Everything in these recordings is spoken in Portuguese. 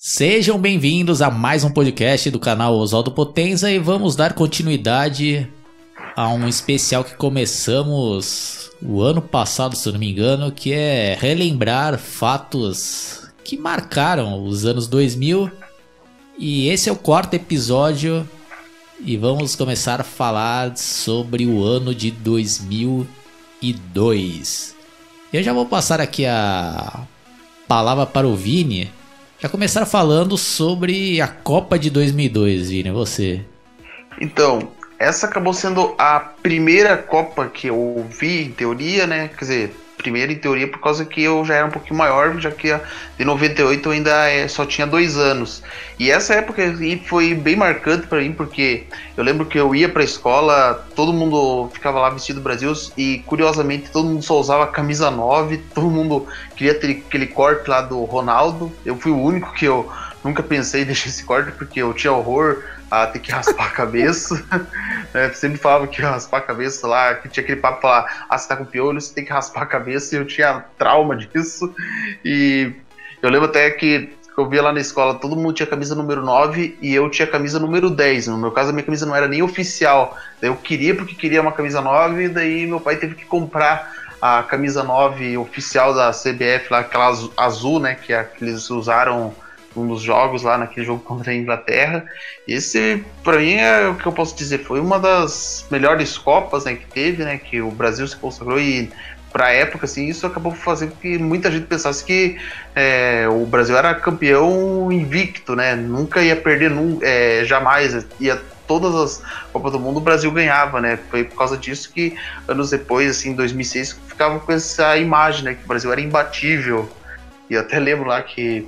Sejam bem-vindos a mais um podcast do canal Oswaldo Potenza e vamos dar continuidade a um especial que começamos o ano passado, se não me engano, que é relembrar fatos que marcaram os anos 2000. E esse é o quarto episódio e vamos começar a falar sobre o ano de 2002. Eu já vou passar aqui a palavra para o Vini já começaram falando sobre a Copa de 2002, Vini, você. Então, essa acabou sendo a primeira Copa que eu vi, em teoria, né? Quer dizer, primeira em teoria por causa que eu já era um pouquinho maior, já que de 98 eu ainda é, só tinha dois anos. E essa época foi bem marcante para mim, porque eu lembro que eu ia para a escola, todo mundo ficava lá vestido do Brasil e curiosamente todo mundo só usava camisa 9, todo mundo queria ter aquele corte lá do Ronaldo. Eu fui o único que eu nunca pensei em deixar esse corte porque eu tinha horror a ter que raspar a cabeça. é, sempre falava que ia raspar a cabeça lá, que tinha aquele papo lá, ah, você tá com piolho, você tem que raspar a cabeça, e eu tinha trauma disso. E eu lembro até que eu via lá na escola, todo mundo tinha camisa número 9 e eu tinha camisa número 10. No meu caso, a minha camisa não era nem oficial. Eu queria porque queria uma camisa 9, e daí meu pai teve que comprar a camisa 9 oficial da CBF, lá, aquela azul, né, que, é, que eles usaram um dos jogos lá naquele jogo contra a Inglaterra. Esse, para mim, é o que eu posso dizer, foi uma das melhores Copas né, que teve, né, que o Brasil se consagrou e para época, assim, isso acabou fazendo com que muita gente pensasse que é, o Brasil era campeão invicto, né? Nunca ia perder, num, é, jamais. Ia todas as Copas do Mundo o Brasil ganhava, né? Foi por causa disso que anos depois, assim, em 2006, ficava com essa imagem, né? Que o Brasil era imbatível. E eu até lembro lá que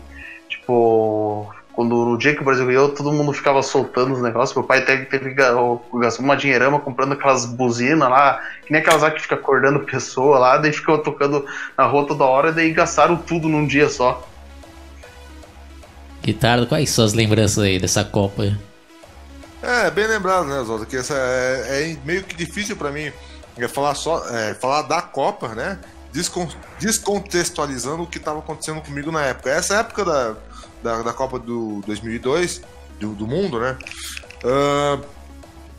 Tipo, quando no dia que o Brasil ganhou, todo mundo ficava soltando os negócios. Meu pai teve, teve gastou uma dinheirama comprando aquelas buzinas lá, que nem aquelas lá que fica acordando pessoa lá, daí ficou tocando na rua toda hora, daí gastaram tudo num dia só. Guitarra, quais são as lembranças aí dessa Copa? É, bem lembrado, né, Zolta? Que essa é, é meio que difícil para mim é falar só, é, falar da Copa, né? descontextualizando o que estava acontecendo comigo na época. Essa época da, da, da Copa do 2002, do, do mundo, né? Uh,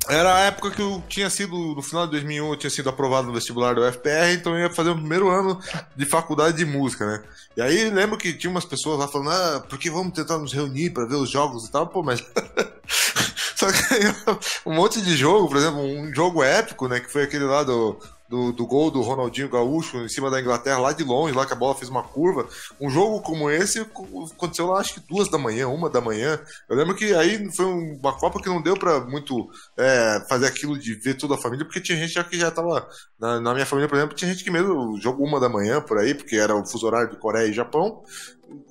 era a época que eu tinha sido, no final de 2001, eu tinha sido aprovado no vestibular do UFPR, então eu ia fazer o primeiro ano de faculdade de música, né? E aí lembro que tinha umas pessoas lá falando, ah, por que vamos tentar nos reunir para ver os jogos e tal? Pô, mas. Só que um monte de jogo, por exemplo, um jogo épico, né? Que foi aquele lá do, do, do gol do Ronaldinho Gaúcho em cima da Inglaterra, lá de longe, lá que a bola fez uma curva. Um jogo como esse aconteceu lá, acho que duas da manhã, uma da manhã. Eu lembro que aí foi uma Copa que não deu para muito é, fazer aquilo de ver toda a família, porque tinha gente que já tava. Na, na, minha família, por exemplo, tinha gente que mesmo jogou uma da manhã por aí, porque era o fuso horário de Coreia e Japão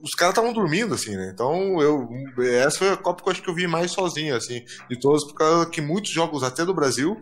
os caras estavam dormindo, assim, né? Então, eu, essa foi a Copa que eu acho que eu vi mais sozinho, assim, de todos, por causa que muitos jogos, até do Brasil,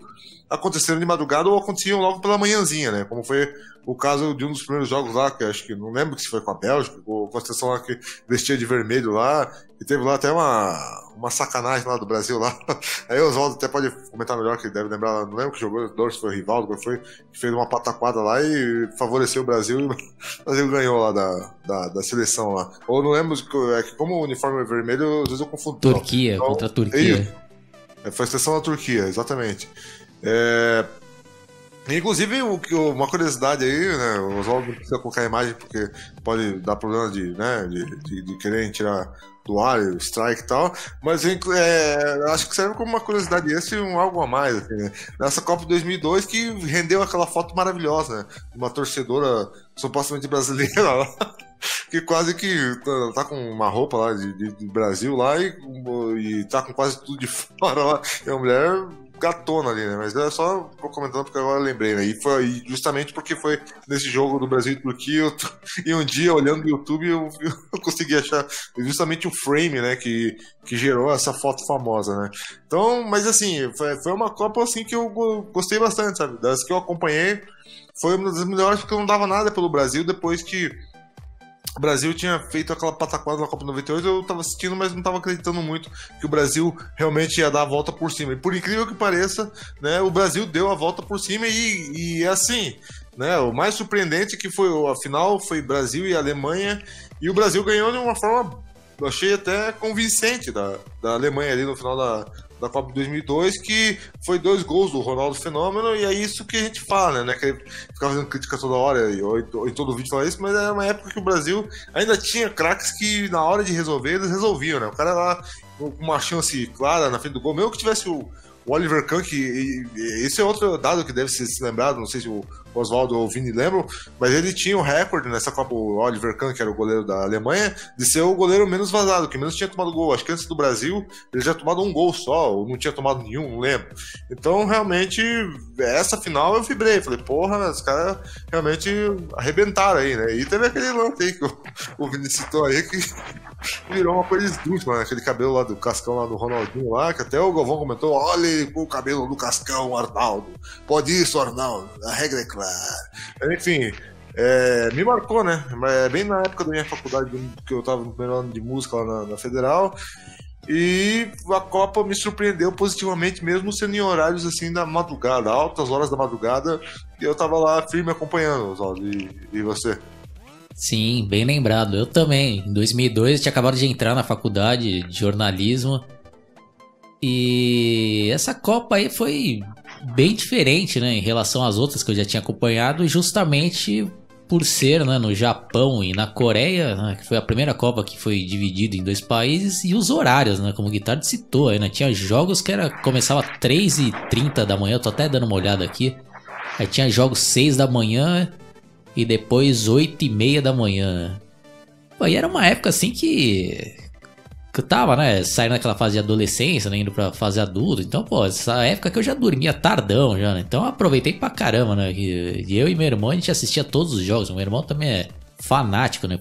aconteceram de madrugada ou aconteciam logo pela manhãzinha, né? Como foi o caso de um dos primeiros jogos lá, que acho que não lembro se foi com a Bélgica, ou com a seleção lá que vestia de vermelho lá, e teve lá até uma, uma sacanagem lá do Brasil lá. Aí o Oswaldo até pode comentar melhor, que deve lembrar, não lembro que jogou, se foi o Rivaldo, que foi, que fez uma pataquada lá e favoreceu o Brasil, e o Brasil ganhou lá da, da, da seleção lá. Ou não lembro, é que como o uniforme é vermelho, às vezes eu confundo. Turquia, então, contra a Turquia. É, foi a seleção da Turquia, exatamente. É, Inclusive, uma curiosidade aí, né? O Oswaldo não precisa colocar a imagem porque pode dar problema de, né, de, de, de querer tirar do ar, strike e tal, mas é, acho que serve como uma curiosidade esse e um algo a mais. Assim, né? Nessa Copa de 2002 que rendeu aquela foto maravilhosa, né? Uma torcedora supostamente brasileira lá, que quase que tá, tá, com uma roupa lá de, de, de Brasil lá e, e tá com quase tudo de fora lá. E a mulher gatona ali, né? Mas é só tô comentando porque agora lembrei, né? E foi justamente porque foi nesse jogo do Brasil e Turquia, eu, e um dia olhando no YouTube eu, eu, consegui achar justamente o frame, né? Que, que gerou essa foto famosa, né? Então, mas assim, foi, foi uma Copa assim que eu gostei bastante, sabe? Das que eu acompanhei, foi uma das melhores porque eu não dava nada pelo Brasil depois que o Brasil tinha feito aquela pataquada na Copa 98, eu tava assistindo, mas não tava acreditando muito que o Brasil realmente ia dar a volta por cima. E por incrível que pareça, né, o Brasil deu a volta por cima e, e assim, né, o mais surpreendente é que foi a final foi Brasil e Alemanha e o Brasil ganhou de uma forma eu achei até convincente da, da Alemanha ali no final da, da Copa de 2002, que foi dois gols do Ronaldo Fenômeno, e é isso que a gente fala, né? Que ele fazendo crítica toda hora, e, em todo vídeo fala isso, mas era uma época que o Brasil ainda tinha craques que na hora de resolver, eles resolviam, né? O cara lá com uma chance clara na frente do gol, mesmo que tivesse o, o Oliver Kahn, que esse é outro dado que deve ser se lembrado, não sei se o Oswaldo ou Vini lembram, mas ele tinha o recorde nessa Copa, o Oliver Kahn, que era o goleiro da Alemanha, de ser o goleiro menos vazado, que menos tinha tomado gol. Acho que antes do Brasil ele já tomado um gol só, ou não tinha tomado nenhum, não lembro. Então, realmente, essa final eu vibrei. Falei, porra, os caras realmente arrebentaram aí, né? E teve aquele lance aí que o, o Vini citou aí, que virou uma coisa esdrúxula, né? Aquele cabelo lá do Cascão lá do Ronaldinho lá, que até o Galvão comentou: olha o cabelo do Cascão, Arnaldo. Pode isso, Arnaldo. A regra é clara. Enfim. É, me marcou, né? É bem na época da minha faculdade, que eu tava no primeiro ano de música lá na, na Federal. E a Copa me surpreendeu positivamente, mesmo sendo em horários assim da madrugada, altas horas da madrugada, e eu tava lá firme acompanhando, Oswaldo. E, e você? Sim, bem lembrado. Eu também. Em 2002 eu tinha acabado de entrar na faculdade de jornalismo. E essa Copa aí foi bem diferente, né, em relação às outras que eu já tinha acompanhado, justamente por ser né, no Japão e na Coreia, né, que foi a primeira Copa que foi dividida em dois países, e os horários, né, como o Guitardo citou, aí, né, tinha jogos que era começava às 3h30 da manhã, eu tô até dando uma olhada aqui, aí tinha jogos 6 da manhã e depois 8 e meia da manhã. Pô, e era uma época assim que. Que eu tava, né? Saindo daquela fase de adolescência, né? Indo pra fase adulta. Então, pô, essa época que eu já dormia tardão já, né? Então eu aproveitei pra caramba, né? E eu e meu irmão, a gente assistia todos os jogos. Meu irmão também é fanático, né?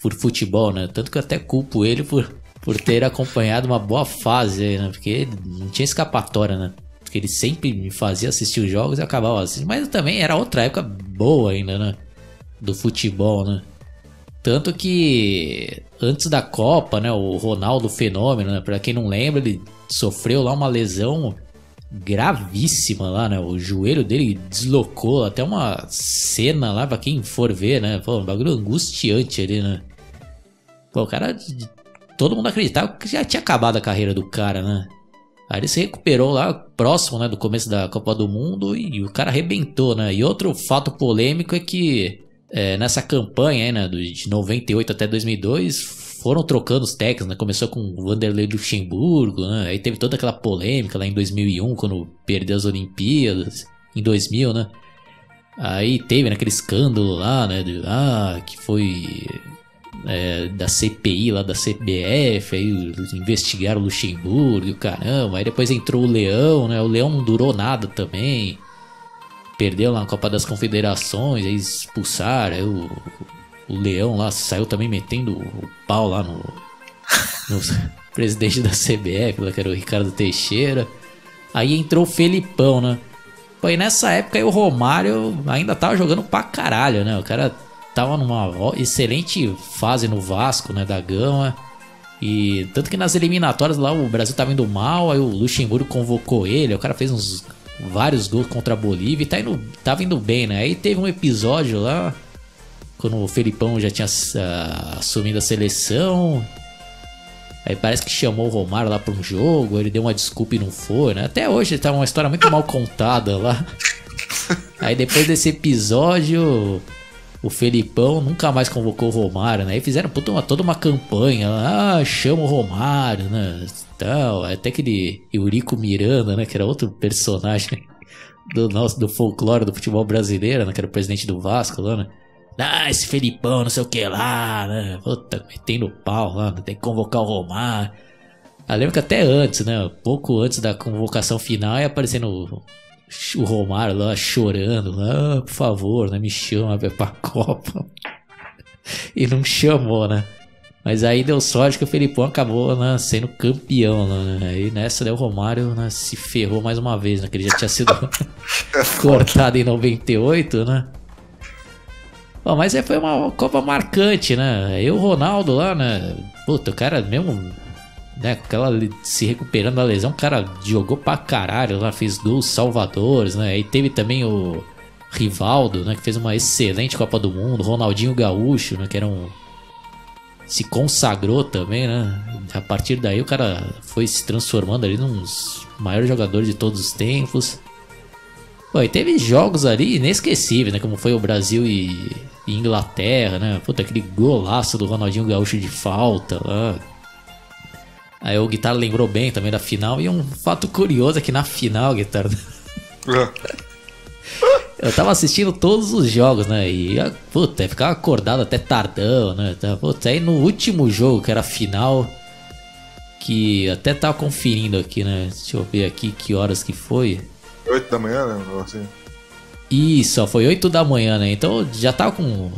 Por futebol, né? Tanto que eu até culpo ele por, por ter acompanhado uma boa fase aí, né? Porque não tinha escapatória, né? Porque ele sempre me fazia assistir os jogos e acabava assistindo. Mas também era outra época boa ainda, né? Do futebol, né? Tanto que antes da Copa, né, o Ronaldo Fenômeno, né, para quem não lembra, ele sofreu lá uma lesão gravíssima lá, né? O joelho dele deslocou, até uma cena lá para quem for ver, né? Pô, um bagulho angustiante ali, né? Pô, o cara todo mundo acreditava que já tinha acabado a carreira do cara, né? Aí ele se recuperou lá próximo, né, do começo da Copa do Mundo e o cara arrebentou, né? E outro fato polêmico é que é, nessa campanha né, de 98 até 2002, foram trocando os técnicos, né? Começou com o Vanderlei Luxemburgo, né? Aí teve toda aquela polêmica lá em 2001, quando perdeu as Olimpíadas, em 2000, né? Aí teve né, aquele escândalo lá, né? De, ah, que foi é, da CPI lá da CBF, aí investigaram o Luxemburgo e o caramba. Aí depois entrou o Leão, né? O Leão não durou nada também perdeu lá na Copa das Confederações, aí expulsaram, aí o, o Leão lá saiu também metendo o pau lá no, no presidente da CBF, lá, que era o Ricardo Teixeira. Aí entrou o Felipão, né? Pô, e nessa época aí o Romário ainda tava jogando pra caralho, né? O cara tava numa excelente fase no Vasco, né, da Gama. E tanto que nas eliminatórias lá o Brasil tava indo mal, aí o Luxemburgo convocou ele, o cara fez uns vários gols contra a Bolívia e tá indo, tava indo bem, né? Aí teve um episódio lá, quando o Felipão já tinha uh, assumido a seleção. Aí parece que chamou o Romário lá para um jogo, ele deu uma desculpa e não foi, né? Até hoje tá uma história muito mal contada lá. Aí depois desse episódio, o Felipão nunca mais convocou o Romário, né? Aí fizeram puta, uma, toda uma campanha, ah, chama o Romário, né? tal. Até aquele Eurico Miranda, né? Que era outro personagem do nosso do folclore do futebol brasileiro, né? Que era o presidente do Vasco lá, né? Ah, esse Felipão, não sei o que lá, né? Puta, metendo pau lá, né? tem que convocar o Romário. Eu lembro que até antes, né? Pouco antes da convocação final, ia aparecendo o, Romário lá chorando. Ah, por favor, né? Me chama pra Copa. e não chamou, né? Mas aí deu sorte que o Felipão acabou né, sendo campeão. Né? Aí nessa né, o Romário né, se ferrou mais uma vez, né? Que ele já tinha sido cortado em 98, né? Bom, mas aí foi uma Copa marcante, né? Aí o Ronaldo lá, né? Puta, o cara mesmo, né? Aquela se recuperando da lesão, o cara jogou pra caralho lá, fez gols salvadores, né? Aí teve também o Rivaldo, né? Que fez uma excelente Copa do Mundo, Ronaldinho Gaúcho, né? Que era um se consagrou também, né? A partir daí o cara foi se transformando ali num dos maiores jogadores de todos os tempos. Pô, e teve jogos ali inesquecíveis, né? Como foi o Brasil e, e Inglaterra, né? Puta, aquele golaço do Ronaldinho Gaúcho de falta lá. Aí o Guitarra lembrou bem também da final. E um fato curioso é que na final, Guitarra. Eu tava assistindo todos os jogos, né? E, puta, ficava acordado até tardão, né? Tá, puta, aí no último jogo, que era a final, que até tava conferindo aqui, né? Deixa eu ver aqui que horas que foi. 8 da manhã, né? Assim. Isso, foi 8 da manhã, né? Então já tava com,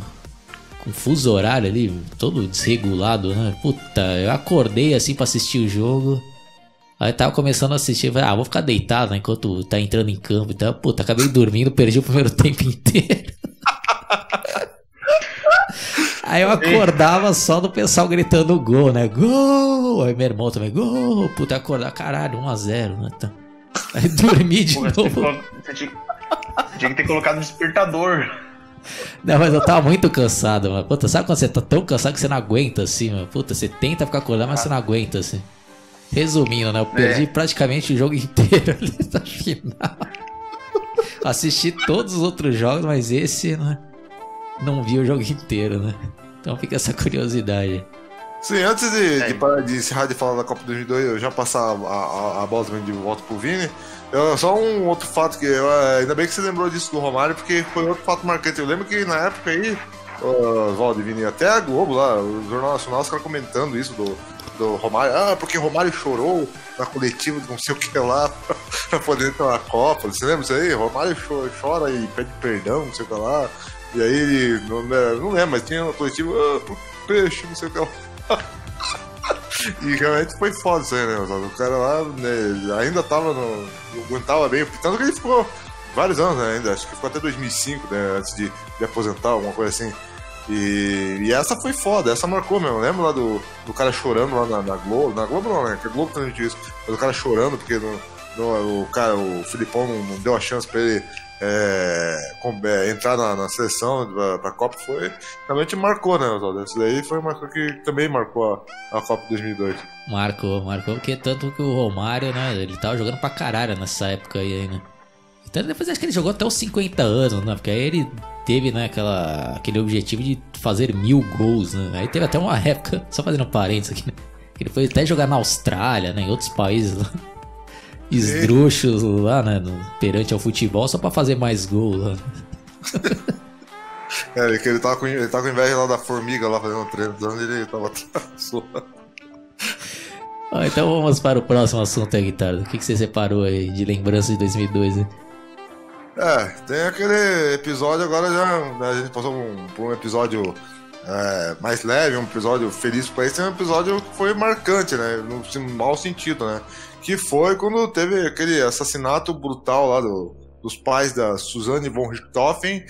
com fuso horário ali, todo desregulado, né? Puta, eu acordei assim pra assistir o jogo. Aí tava começando a assistir, falei, ah, vou ficar deitado né, enquanto tá entrando em campo. Então, puta, acabei dormindo, perdi o primeiro tempo inteiro. Aí eu acordava só do pessoal gritando gol, né? Gol! Aí meu irmão também, gol! Puta, acordar, caralho, 1x0, né? Tá. Aí dormi de Pô, novo. Você tinha, você tinha que ter colocado despertador. Não, mas eu tava muito cansado, mano. Puta, sabe quando você tá tão cansado que você não aguenta assim, mano? Puta, você tenta ficar acordado, mas você não aguenta assim. Resumindo, né? Eu perdi é. praticamente o jogo inteiro ali na final. Assisti todos os outros jogos, mas esse né, não vi o jogo inteiro, né? Então fica essa curiosidade. Sim, antes de, é. de parar de encerrar de falar da Copa 2002, eu já passar a, a, a bola também de volta pro Vini. Eu, só um outro fato que eu, ainda bem que você lembrou disso do Romário, porque foi outro fato marcante. Eu lembro que na época aí, o Oswaldo Vini, até a Globo lá, o Jornal Nacional, os caras comentando isso do, do Romário. Ah, porque Romário chorou na coletiva de não sei o que lá pra poder entrar na Copa. Você lembra isso aí? Romário chora e pede perdão, não sei o que lá. E aí ele. Não, né, não lembro, mas tinha uma coletiva. Ah, peixe, não sei o que lá. e realmente foi foda isso aí, né? O cara lá né, ainda tava no. aguentava bem, tanto que ele ficou vários anos né, ainda, acho que ficou até 2005, né? Antes de, de aposentar, alguma coisa assim. E, e, essa foi foda, essa marcou mesmo. Lembra lá do, do cara chorando lá na, na Globo? Na Globo não, né? Que a Globo diz isso. Mas o cara chorando porque o cara, o Filipão não, não, deu a chance pra ele é, com, é, entrar na, na seleção pra, pra Copa. Foi realmente marcou, né, Oswaldo? Esse daí foi uma coisa que também marcou a, a Copa 2002. Marcou, marcou, porque tanto que o Romário, né? Ele tava jogando pra caralho nessa época aí, né? Então depois acho que ele jogou até os 50 anos, né? Porque aí ele teve, né, aquela, aquele objetivo de fazer mil gols, né? Aí teve até uma época, só fazendo parênteses aqui, né? Que ele foi até jogar na Austrália, né? Em outros países lá. Esdrúxulos lá, né? No, perante ao futebol, só pra fazer mais gols lá. é, ele, ele, tava com, ele tava com inveja lá da formiga lá fazendo treino, ele tava ah, então vamos para o próximo assunto aí, guitarra. O que, que você separou aí de lembrança de 2002, né? É, tem aquele episódio agora já. Né, a gente passou um, por um episódio é, mais leve, um episódio feliz para isso. Tem um episódio que foi marcante, né? No mau sentido, né? Que foi quando teve aquele assassinato brutal lá do, dos pais da Suzanne von Richthofen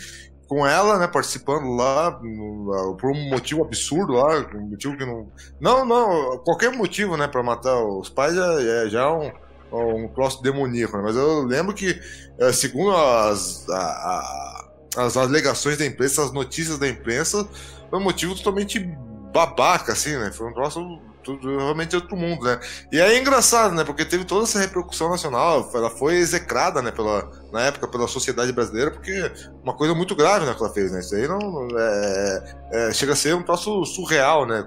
com ela, né, participando lá por um motivo absurdo lá, um motivo que não, não, não, qualquer motivo, né, para matar os pais já é já é um um troço demoníaco, né? mas eu lembro que, é, segundo as, a, a, as alegações da imprensa, as notícias da imprensa, foi um motivo totalmente babaca, assim, né? Foi um troço tudo, realmente outro mundo, né? E é engraçado, né? Porque teve toda essa repercussão nacional, ela foi execrada, né? Pela, na época pela sociedade brasileira, porque uma coisa muito grave, né? Que ela fez, né? Isso aí não é, é, chega a ser um troço surreal, né?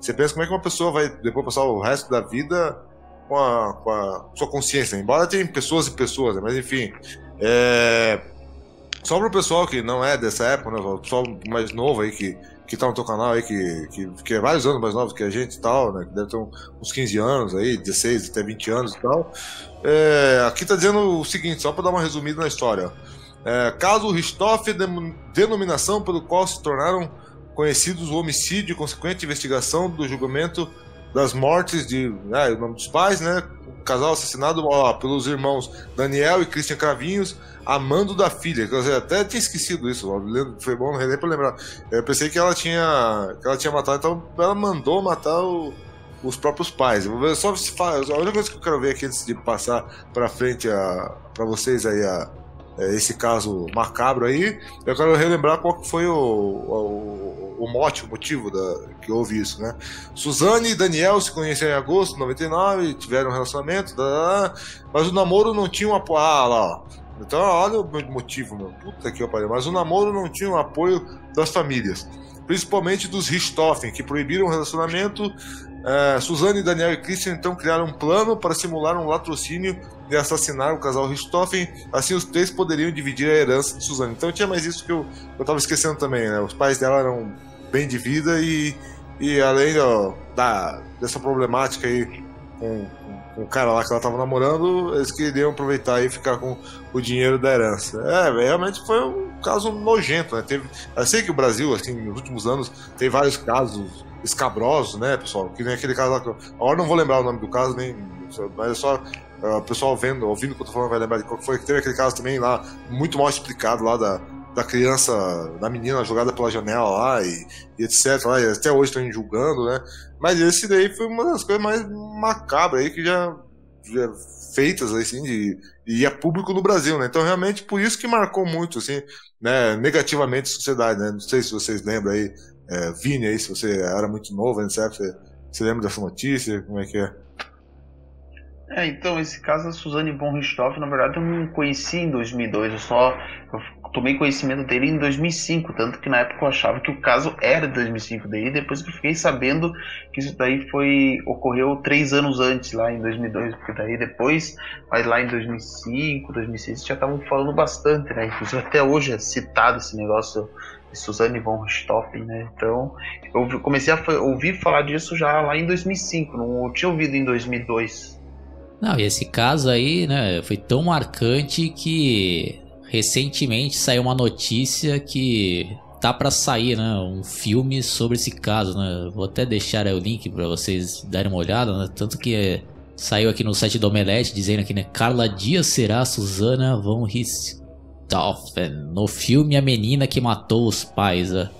Você pensa como é que uma pessoa vai depois passar o resto da vida com a, com a sua consciência. Embora tenha pessoas e pessoas, né? mas enfim. É... Só para o pessoal que não é dessa época, né? O pessoal mais novo aí que, que tá no teu canal aí, que, que, que é vários anos mais novo que a gente e tal, né? Que deve ter uns 15 anos aí, 16 até 20 anos e tal. É... Aqui tá dizendo o seguinte, só para dar uma resumida na história. É... Caso Richthofen, denominação pelo qual se tornaram conhecidos o homicídio e consequente investigação do julgamento das mortes de né, o nome dos pais, né? O casal assassinado ó, pelos irmãos Daniel e Christian Cravinhos, amando da filha. Eu até tinha esquecido isso, ó, foi bom nem para lembrar. Eu pensei que ela tinha que ela tinha matado, então ela mandou matar o, os próprios pais. Eu vou ver só se faz. A única coisa que eu quero ver aqui antes de passar para frente para vocês aí a, esse caso macabro aí. Eu quero relembrar qual foi o, o, o mote, o motivo da, que houve isso, né? Suzane e Daniel se conheceram em agosto de 99, tiveram um relacionamento, mas o namoro não tinha um apoio. Ah, lá, Então, olha o motivo, meu. Puta que pariu. Mas o namoro não tinha o apoio das famílias, principalmente dos Richthofen, que proibiram o relacionamento. É, Suzane, Daniel e Christian então criaram um plano para simular um latrocínio de assassinar o casal Richthofen, assim os três poderiam dividir a herança de Suzane. Então tinha mais isso que eu, eu tava esquecendo também, né? Os pais dela eram bem de vida e, e além ó, da, dessa problemática aí com, com, o cara lá que ela tava namorando, eles queriam aproveitar e ficar com o dinheiro da herança. É, realmente foi um caso nojento, né? Teve, eu sei que o Brasil, assim, nos últimos anos, tem vários casos escabrosos, né, pessoal? Que nem aquele caso lá. Agora não vou lembrar o nome do caso, nem. Mas é só Uh, o pessoal vendo, ouvindo o que eu tô falando vai lembrar de qual foi. que Teve aquele caso também lá, muito mal explicado lá da, da criança, da menina jogada pela janela lá e, e etc. Lá, e até hoje estão julgando, né? Mas esse daí foi uma das coisas mais macabras aí que já, já feitas, assim, de, e é público no Brasil, né? Então, realmente, por isso que marcou muito, assim, né, negativamente a sociedade, né? Não sei se vocês lembram aí, é, Vini aí, se você era muito novo, né? Você, você lembra dessa notícia? Como é que é? É, então, esse caso da Suzane von Richthofen, na verdade, eu não conheci em 2002, eu só tomei conhecimento dele em 2005, tanto que na época eu achava que o caso era de 2005 daí, depois que fiquei sabendo que isso daí foi ocorreu três anos antes, lá em 2002, porque daí depois, mas lá em 2005, 2006, já estavam falando bastante, né, inclusive até hoje é citado esse negócio de Suzane von Richthofen, né, então eu comecei a ouvir falar disso já lá em 2005, não tinha ouvido em 2002, não, e esse caso aí, né, foi tão marcante que recentemente saiu uma notícia que tá para sair, né, um filme sobre esse caso, né? Vou até deixar o link para vocês darem uma olhada, né? Tanto que saiu aqui no site do Omelete dizendo aqui, né, Carla Dias será Susana von Richthofen no filme A Menina que Matou os Pais, né?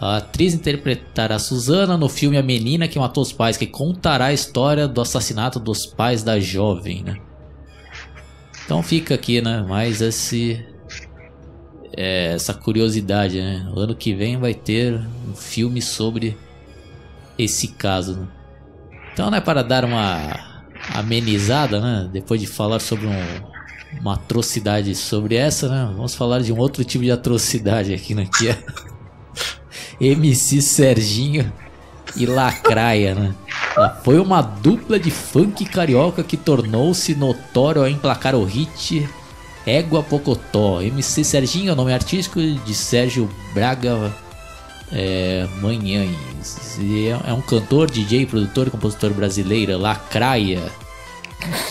A atriz interpretará Susana no filme A Menina que Matou os Pais, que contará a história do assassinato dos pais da jovem, né? Então fica aqui, né? Mais esse é, essa curiosidade, né? Ano que vem vai ter um filme sobre esse caso. Né? Então, né, para dar uma amenizada, né? Depois de falar sobre um, uma atrocidade sobre essa, né? Vamos falar de um outro tipo de atrocidade aqui, né? Que é MC Serginho e Lacraia, né? Foi uma dupla de funk carioca que tornou-se notório ao emplacar o hit Égua Pocotó. MC Serginho é o nome artístico de Sérgio Braga é, Manhães. É um cantor, DJ, produtor e compositor brasileiro. Lacraia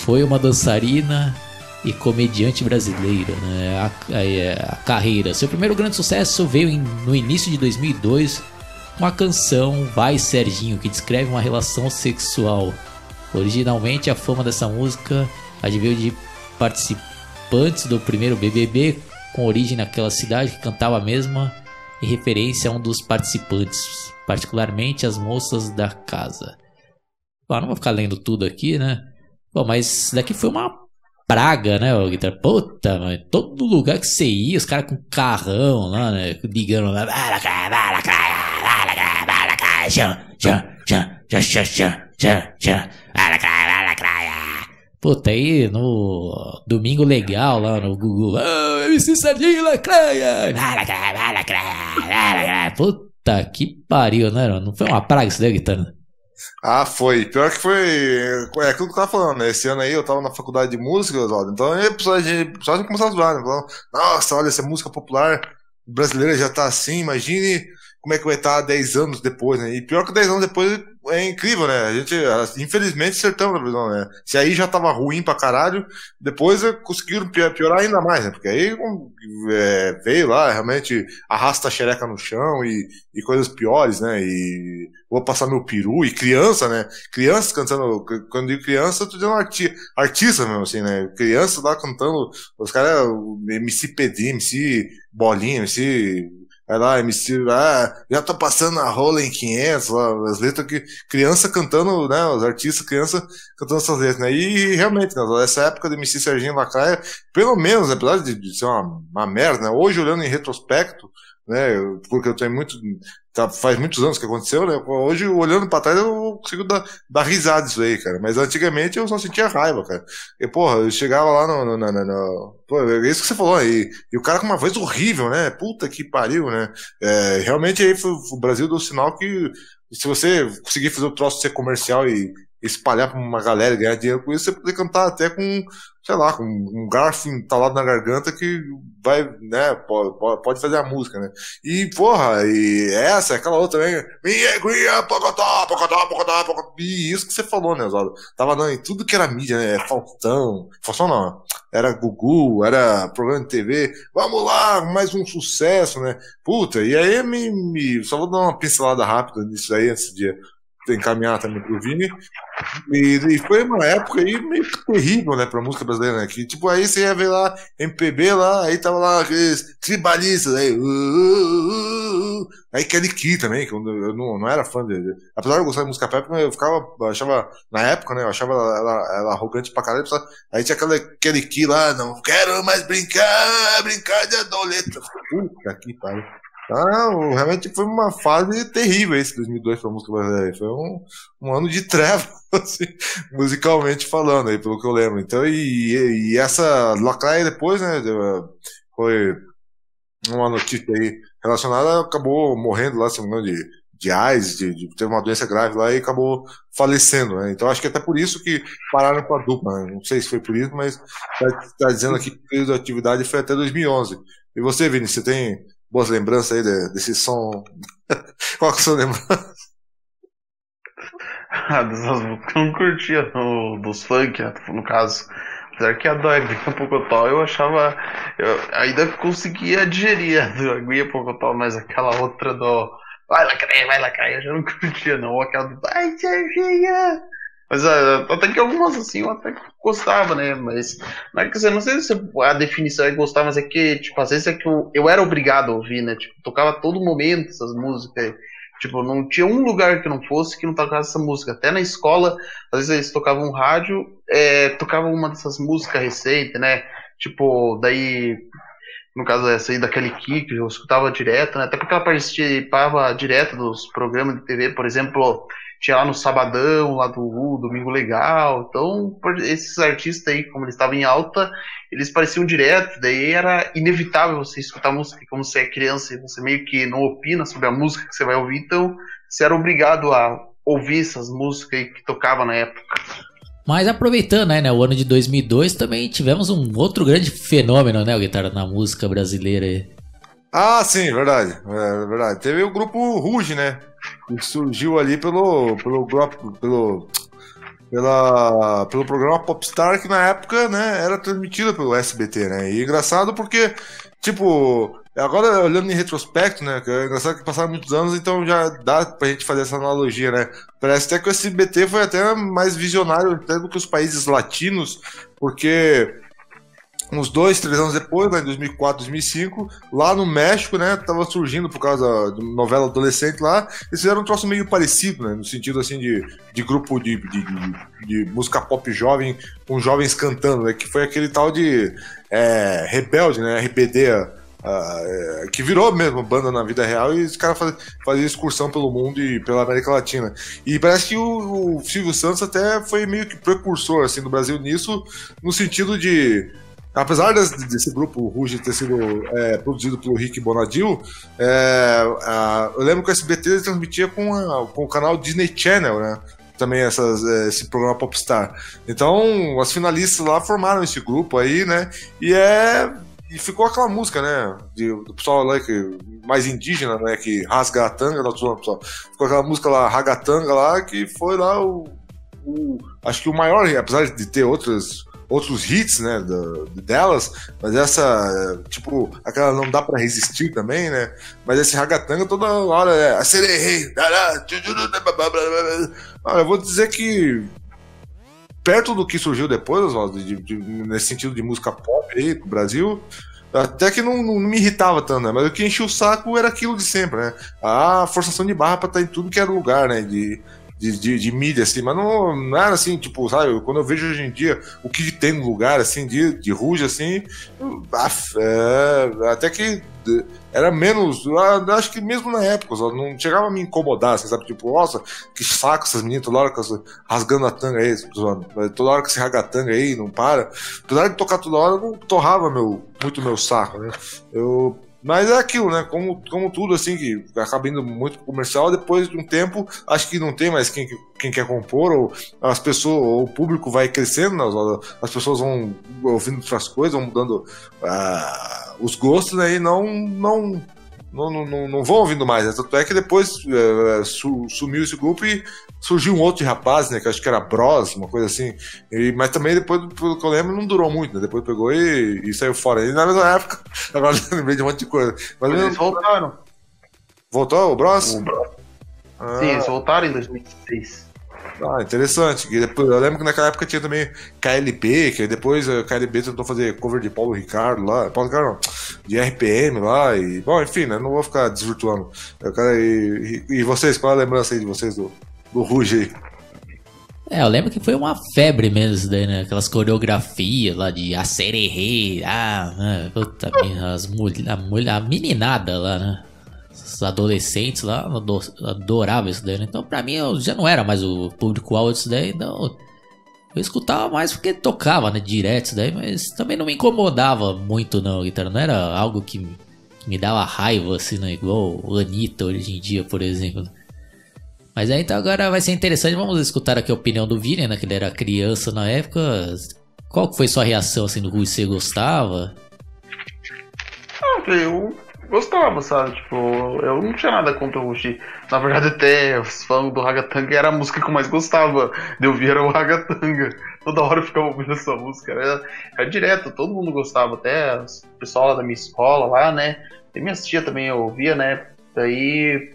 foi uma dançarina e comediante brasileira, né? A, a, a, carreira. Seu primeiro grande sucesso veio em, no início de 2002 com a canção Vai Serginho, que descreve uma relação sexual. Originalmente, a fama dessa música adveio de participantes do primeiro BBB, com origem naquela cidade que cantava a mesma, em referência a um dos participantes, particularmente as moças da casa. Bom, não vou ficar lendo tudo aqui, né? Bom, mas daqui foi uma praga, né, o guitarra? Puta, mano, todo lugar que você ia, os caras com carrão lá, né, ligando lá, Puta, aí no Domingo Legal lá no Google, oh, MC Sardinha Lacraia, puta que pariu, né, não foi uma praga isso daí, guitarra? Ah, foi. Pior que foi. É aquilo que eu tava falando, né? Esse ano aí eu tava na faculdade de música, Oswaldo. Então aí pessoal já começar a zoar, né? Falando, Nossa, olha, essa música popular brasileira já tá assim, imagine como é que vai estar tá 10 anos depois, né? E pior que 10 anos depois é incrível, né? A gente, infelizmente, acertamos na visão, né? Se aí já tava ruim pra caralho, depois conseguiram piorar ainda mais, né? Porque aí é, veio lá, realmente arrasta a xereca no chão e, e coisas piores, né? E vou passar meu peru, e criança, né? Crianças cantando, quando digo criança, eu tô dizendo arti artista mesmo, assim, né? Crianças lá cantando, os caras, MC PD, MC Bolinha, MC Aí lá, MC, ah, já tá passando a rola em 500, lá, as letras que criança cantando, né, os artistas, criança cantando essas letras, né, e realmente, né, nessa época do MC Serginho Lacraia, pelo menos, apesar de, de ser uma, uma merda, né, hoje olhando em retrospecto, né, porque eu tenho muito, tá, faz muitos anos que aconteceu, né? Hoje, olhando pra trás, eu consigo dar, dar risada disso aí, cara. Mas antigamente eu só sentia raiva, cara. E, porra, eu chegava lá no. no, no, no, no pô, é isso que você falou aí. E o cara com uma voz horrível, né? Puta que pariu, né? É, realmente aí foi, o Brasil deu sinal que se você conseguir fazer o troço ser comercial e espalhar pra uma galera e ganhar dinheiro com isso, você poder cantar até com sei lá, com um garfo entalado na garganta que vai, né, pode, pode fazer a música, né? E, porra, e essa, aquela outra também, minha guia, pocotó, pocotó, pocotó, pocotó, e isso que você falou, né, Oswaldo? Tava dando em tudo que era mídia, né, Faustão, Faustão não, era Gugu, era programa de TV, vamos lá, mais um sucesso, né? Puta, e aí me, me só vou dar uma pincelada rápida nisso aí antes de encaminhar também pro Vini. E, e, foi uma época aí meio terrível, né, pra música brasileira, né? Que, tipo, aí você ia ver lá, MPB lá, aí tava lá aqueles tribalistas, aí. Uh, uh, uh, aí Kelly Key também, que eu, eu não, não era fã dele. Apesar de eu gostar de música pop, eu ficava, eu achava, na época, né, eu achava ela, ela, ela arrogante pra caralho. Aí tinha aquela Kelly Key lá, não quero mais brincar, brincar de adoleta. Puta que pariu. Ah, realmente foi uma fase terrível esse 2002 para a música brasileira. Foi um, um ano de treva, assim, musicalmente falando, aí, pelo que eu lembro. Então, e, e essa Lacraia depois, né, foi uma notícia aí relacionada, acabou morrendo lá, se não me engano, de, de AIDS, de, de uma doença grave lá e acabou falecendo, né? Então acho que até por isso que pararam com a dupla, né? Não sei se foi por isso, mas está tá dizendo aqui que o período de atividade foi até 2011. E você, Vini, você tem boas lembranças aí de, desse som. Qual que é a sua lembrança? Ah, músicas eu não curtia no, dos funk, né, no caso. Apesar que a do Aguinha Pocotó eu achava. Eu ainda conseguia digerir a do Aguinha Pocotó, mas aquela outra do. Vai lá, cair, vai lá, cair, eu já não curtia, não. Aquela do. Ai, Serginha! Mas uh, até que algumas assim eu até gostava, né? Mas não é que eu não sei se a definição é gostar, mas é que, tipo, às vezes é que eu, eu era obrigado a ouvir, né? Tipo, tocava todo momento essas músicas. Tipo, não tinha um lugar que não fosse que não tocasse essa música. Até na escola, às vezes eles tocavam um rádio, é, tocavam uma dessas músicas recentes, né? Tipo, daí no caso essa aí daquele que eu escutava direto, né? Até porque ela participava direto dos programas de TV, por exemplo, tinha lá no Sabadão, lá do U, Domingo Legal. Então, esses artistas aí, como eles estavam em alta, eles pareciam direto, daí era inevitável você escutar música, como você é criança e você meio que não opina sobre a música que você vai ouvir, então você era obrigado a ouvir essas músicas que tocavam na época. Mas aproveitando, né, né, o ano de 2002 também tivemos um outro grande fenômeno, né, o guitarra na música brasileira. Ah, sim, verdade, é, verdade. Teve o grupo Ruge, né, surgiu ali pelo pelo pelo pela, pelo programa Popstar que na época, né, era transmitido pelo SBT, né? E engraçado porque tipo, Agora, olhando em retrospecto, né? É engraçado que passaram muitos anos, então já dá pra gente fazer essa analogia, né? Parece até que o SBT foi até mais visionário até do que os países latinos, porque uns dois, três anos depois, né, em 2004, 2005, lá no México, né, tava surgindo por causa de novela adolescente lá, eles fizeram um troço meio parecido, né, no sentido assim de, de grupo de, de, de, de música pop jovem, com jovens cantando, né, que foi aquele tal de é, Rebelde, né, RBD, Uh, que virou mesmo banda na vida real e os caras faziam fazia excursão pelo mundo e pela América Latina. E parece que o, o, Silvio Santos até foi meio que precursor assim, no Brasil nisso, no sentido de. Apesar desse, desse grupo Ruge ter sido é, produzido pelo Rick Bonadil, é, a, eu lembro que o SBT transmitia com, a, com o canal Disney Channel, né? também essas, é, esse programa Popstar. Então, as finalistas lá formaram esse grupo aí, né? E é e ficou aquela música, né? De, do pessoal lá que, mais indígena, né? Que rasga a tanga, não, pessoal. Ficou aquela música lá, Ragatanga lá, que foi lá o, o, Acho que o maior, apesar de ter outros, outros hits, né? Delas, mas essa, tipo, aquela não dá pra resistir também, né? Mas esse Ragatanga toda hora é. Acerei, eu vou dizer que perto do que surgiu depois, Oswaldo, de, de, nesse sentido de música pop aí pro Brasil, até que não, não, me irritava tanto, né? Mas o que enchia o saco era aquilo de sempre, né? A forçação de barra pra estar em tudo que era lugar, né? De, de, de, de, mídia, assim, mas não, era assim, tipo, sabe, quando eu vejo hoje em dia o que tem no lugar, assim, de, de ruge, assim, é, até que era menos, acho que mesmo na época, não chegava a me incomodar, assim, sabe, tipo, nossa, que saco essas meninas, toda hora rasgando a tanga aí, toda hora que se raga a tanga aí, não para, apesar de tocar toda hora, não torrava meu, muito meu saco, né, eu mas é aquilo, né? Como, como tudo, assim, que acaba indo muito comercial, depois de um tempo, acho que não tem mais quem, quem quer compor, ou as pessoas, ou o público vai crescendo, né? as pessoas vão ouvindo outras coisas, vão mudando uh, os gostos, né? E não, não, não, não, não vão ouvindo mais. Né? Tanto é que depois uh, sumiu esse grupo e surgiu um outro rapaz, né? Que acho que era Bros, uma coisa assim. E, mas também, depois, pelo que eu lembro, não durou muito, né? Depois pegou e, e saiu fora. E na mesma época, agora lembrei de um monte de coisa. Mas eles voltaram. Voltou o Bros? O Bros. Ah. Sim, eles voltaram em 2016. Ah, interessante. E depois, eu lembro que naquela época tinha também KLP, que depois a KLB tentou fazer cover de Paulo Ricardo lá. Paulo Ricardo não, de RPM lá. E, bom, enfim, né? Não vou ficar desvirtuando. E, e, e vocês, qual é a lembrança aí de vocês do, do Ruge aí? É, eu lembro que foi uma febre mesmo isso daí, né? Aquelas coreografias lá de acererê, ah, né? Puta, as mulher, a, mulher, a meninada lá, né? Os adolescentes lá adoravam isso daí, né? Então pra mim eu já não era mais o público-alvo disso daí, então eu escutava mais porque tocava, né? Direto isso daí, mas também não me incomodava muito não, guitarra. Não era algo que, que me dava raiva, assim, né? Igual Anitta hoje em dia, por exemplo. Mas aí então agora vai ser interessante, vamos escutar aqui a opinião do Vini, né? Que ele era criança na época. Qual foi sua reação assim do Rui? Você gostava? Ah, eu gostava, sabe? Tipo, eu não tinha nada contra o Rushi. Na verdade, até os fãs do Ragatanga era a música que eu mais gostava de ouvir, era o Ragatanga. Toda hora eu ficava ouvindo essa música, era, era direto, todo mundo gostava, até o pessoal da minha escola lá, né? E minha tia também eu ouvia, né? Daí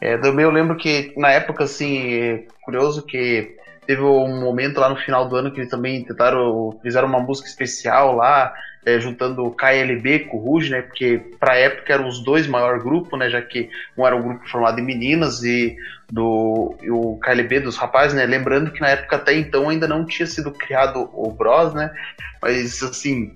é, também eu lembro que na época, assim, é curioso que teve um momento lá no final do ano que eles também tentaram, fizeram uma música especial lá, é, juntando KLB com o Ruge, né? Porque pra época eram os dois maiores grupos, né? Já que um era um grupo formado em meninas e do e o KLB dos rapazes, né? Lembrando que na época até então ainda não tinha sido criado o Bros, né? Mas assim,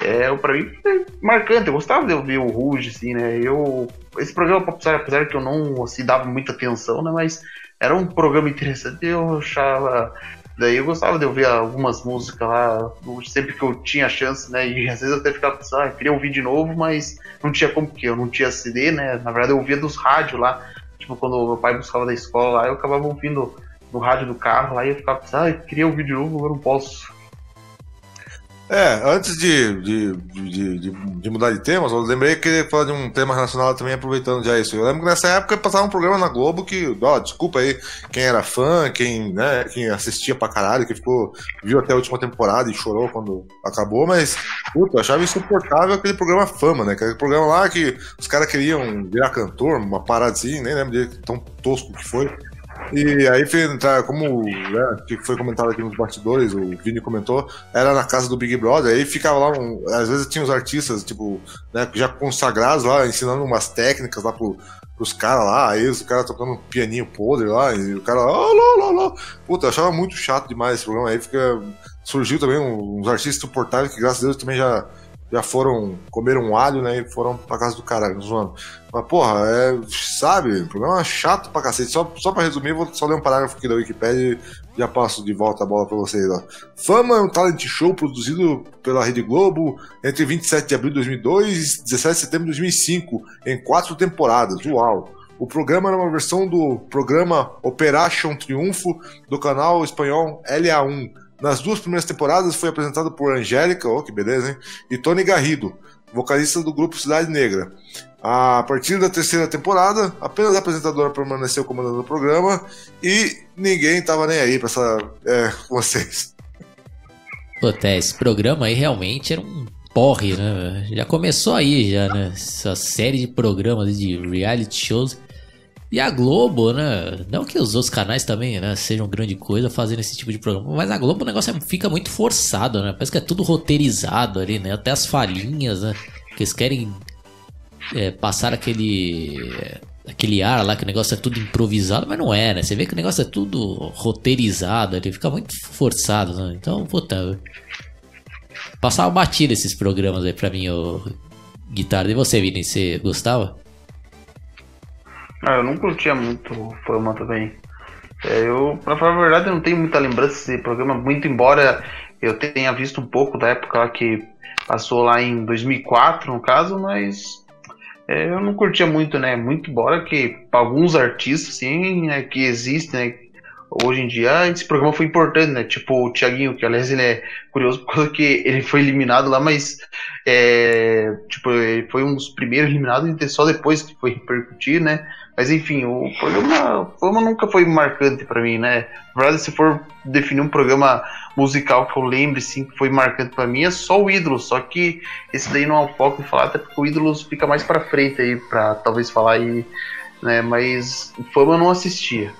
é, pra mim foi marcante, eu gostava de ouvir o Ruge, assim, né? Eu, esse programa, apesar, apesar que eu não assim, dava muita atenção, né? Mas era um programa interessante, eu achava. Daí eu gostava de ouvir algumas músicas lá, sempre que eu tinha chance, né? E às vezes eu até ficava pensando, ah, queria ouvir de novo, mas não tinha como, porque eu não tinha CD, né? Na verdade eu ouvia dos rádios lá. Tipo, quando meu pai buscava da escola lá, eu acabava ouvindo no rádio do carro lá e eu ficava pensando, ah, eu queria ouvir de novo, eu não posso. É, antes de, de, de, de, mudar de temas, eu lembrei que queria falar de um tema relacionado também, aproveitando já isso. Eu lembro que nessa época passava um programa na Globo que, ó, desculpa aí, quem era fã, quem, né, quem assistia pra caralho, que ficou, viu até a última temporada e chorou quando acabou, mas, puta, eu achava insuportável aquele programa Fama, né? Aquele programa lá que os caras queriam virar cantor, uma paradinha, nem lembro de tão tosco que foi. E aí, como né, que foi comentado aqui nos bastidores, o Vini comentou, era na casa do Big Brother, aí ficava lá, um, às vezes tinha os artistas, tipo, né, já consagrados lá, ensinando umas técnicas lá pro, pros caras lá, aí os caras tocando um pianinho podre lá, e o cara, oh, lá, lá. Puta, eu achava muito chato demais esse programa, aí fica, surgiu também uns artistas suportáveis que, graças a Deus, também já já foram comer um alho, né? E foram pra casa do caralho, zoando. Mas, porra, é. Sabe? Programa chato pra cacete. Só, só pra resumir, vou só ler um parágrafo aqui da Wikipedia e já passo de volta a bola pra vocês, ó. Fama é um talent show produzido pela Rede Globo entre 27 de abril de 2002 e 17 de setembro de 2005, em quatro temporadas. Uau! O programa era uma versão do programa Operation Triunfo do canal espanhol LA1 nas duas primeiras temporadas foi apresentado por Angélica, oh, que beleza, hein? E Tony Garrido, vocalista do grupo Cidade Negra. A partir da terceira temporada, apenas a apresentadora permaneceu comandando o programa e ninguém tava nem aí pra essa, é, vocês. Puta, esse programa aí realmente era um porre, né? Já começou aí, já, né? Essa série de programas de reality shows e a Globo, né? Não que os outros canais também, né, sejam grande coisa fazendo esse tipo de programa, mas a Globo o negócio é, fica muito forçado, né? Parece que é tudo roteirizado ali, né? Até as falhinhas, né? que eles querem é, passar aquele aquele ar lá que o negócio é tudo improvisado, mas não é, né? Você vê que o negócio é tudo roteirizado, ele fica muito forçado, né? Então, puta. Passava batida esses programas aí pra mim, o guitarra. E você, Vini, você gostava? Ah, eu não curtia muito Fama também. É, eu, pra falar a verdade, eu não tenho muita lembrança desse programa, muito embora eu tenha visto um pouco da época lá que passou lá em 2004, no caso, mas é, eu não curtia muito, né? Muito embora que alguns artistas, assim, né, que existem, né, hoje em dia, esse programa foi importante, né? Tipo o Thiaguinho, que aliás ele é curioso por causa que ele foi eliminado lá, mas é, tipo, ele foi um dos primeiros eliminados e só depois que foi repercutir, né? Mas enfim, o programa, o programa nunca foi marcante para mim, né? Na verdade, se for definir um programa musical que eu lembre, sim, que foi marcante para mim, é só o Ídolos. Só que esse daí não é o foco de falar, até porque o Ídolos fica mais para frente aí, para talvez falar aí, né? Mas Fama eu não assistia.